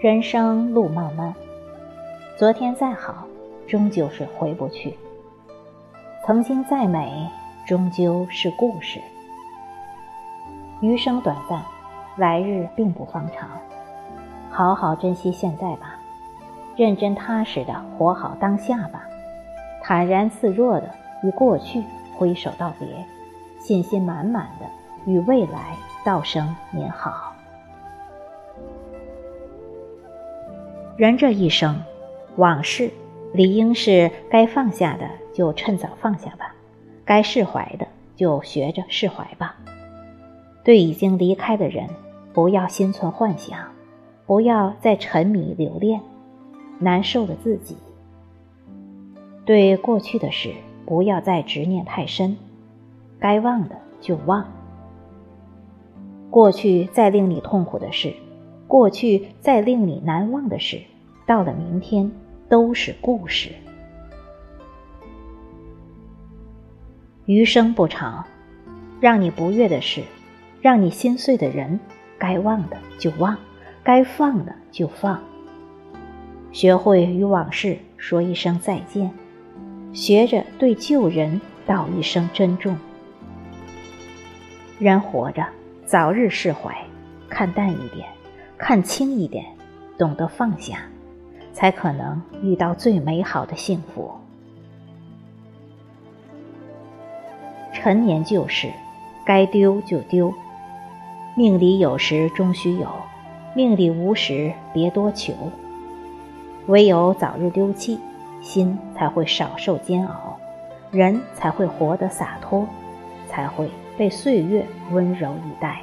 人生路漫漫，昨天再好，终究是回不去；曾经再美，终究是故事。余生短暂，来日并不方长，好好珍惜现在吧，认真踏实的活好当下吧，坦然自若的与过去挥手道别，信心满满的与未来道声您好。人这一生，往事理应是该放下的就趁早放下吧，该释怀的就学着释怀吧。对已经离开的人，不要心存幻想，不要再沉迷留恋，难受的自己。对过去的事，不要再执念太深，该忘的就忘。过去再令你痛苦的事。过去再令你难忘的事，到了明天都是故事。余生不长，让你不悦的事，让你心碎的人，该忘的就忘，该放的就放。学会与往事说一声再见，学着对旧人道一声珍重。人活着，早日释怀，看淡一点。看清一点，懂得放下，才可能遇到最美好的幸福。陈年旧事，该丢就丢。命里有时终须有，命里无时别多求。唯有早日丢弃，心才会少受煎熬，人才会活得洒脱，才会被岁月温柔以待。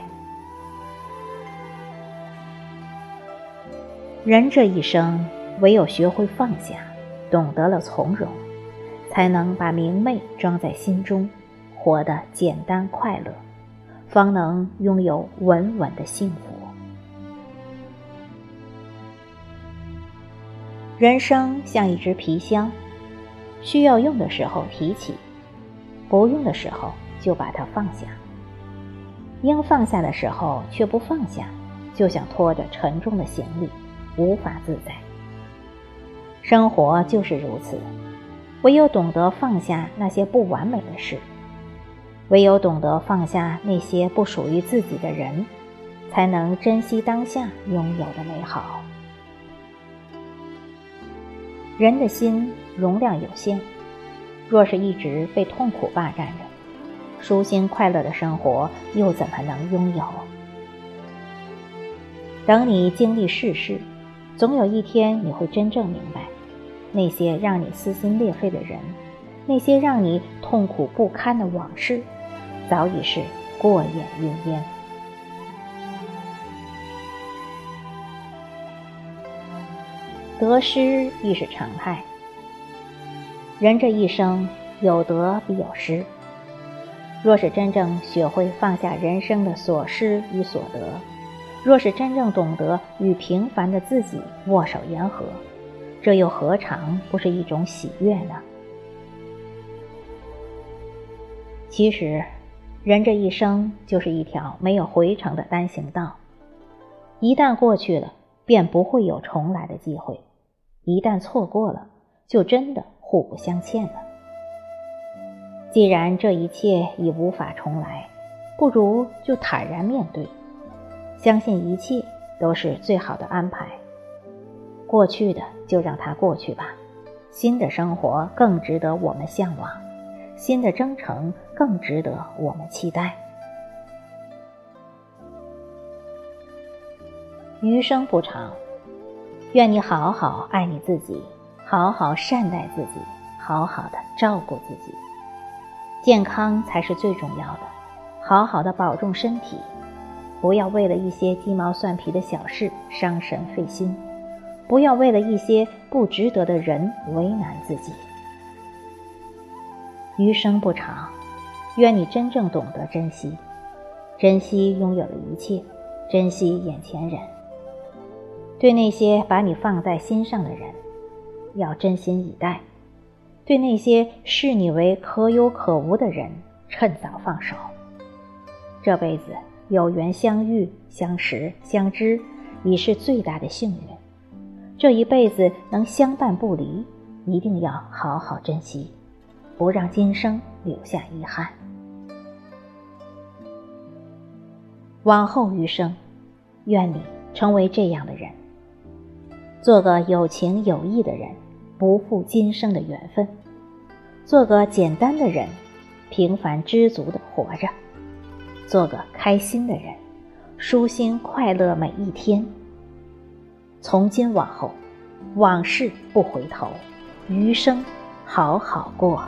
人这一生，唯有学会放下，懂得了从容，才能把明媚装在心中，活得简单快乐，方能拥有稳稳的幸福。人生像一只皮箱，需要用的时候提起，不用的时候就把它放下。应放下的时候却不放下，就想拖着沉重的行李。无法自在，生活就是如此。唯有懂得放下那些不完美的事，唯有懂得放下那些不属于自己的人，才能珍惜当下拥有的美好。人的心容量有限，若是一直被痛苦霸占着，舒心快乐的生活又怎么能拥有？等你经历世事。总有一天，你会真正明白，那些让你撕心裂肺的人，那些让你痛苦不堪的往事，早已是过眼云烟。得失亦是常态。人这一生，有得必有失。若是真正学会放下人生的所失与所得，若是真正懂得与平凡的自己握手言和，这又何尝不是一种喜悦呢？其实，人这一生就是一条没有回程的单行道，一旦过去了，便不会有重来的机会；一旦错过了，就真的互不相欠了。既然这一切已无法重来，不如就坦然面对。相信一切都是最好的安排。过去的就让它过去吧，新的生活更值得我们向往，新的征程更值得我们期待。余生不长，愿你好好爱你自己，好好善待自己，好好的照顾自己。健康才是最重要的，好好的保重身体。不要为了一些鸡毛蒜皮的小事伤神费心，不要为了一些不值得的人为难自己。余生不长，愿你真正懂得珍惜，珍惜拥有的一切，珍惜眼前人。对那些把你放在心上的人，要真心以待；对那些视你为可有可无的人，趁早放手。这辈子。有缘相遇、相识、相知，已是最大的幸运。这一辈子能相伴不离，一定要好好珍惜，不让今生留下遗憾。往后余生，愿你成为这样的人，做个有情有义的人，不负今生的缘分；做个简单的人，平凡知足的活着；做个开心的人，舒心快乐每一天。从今往后，往事不回头，余生好好过。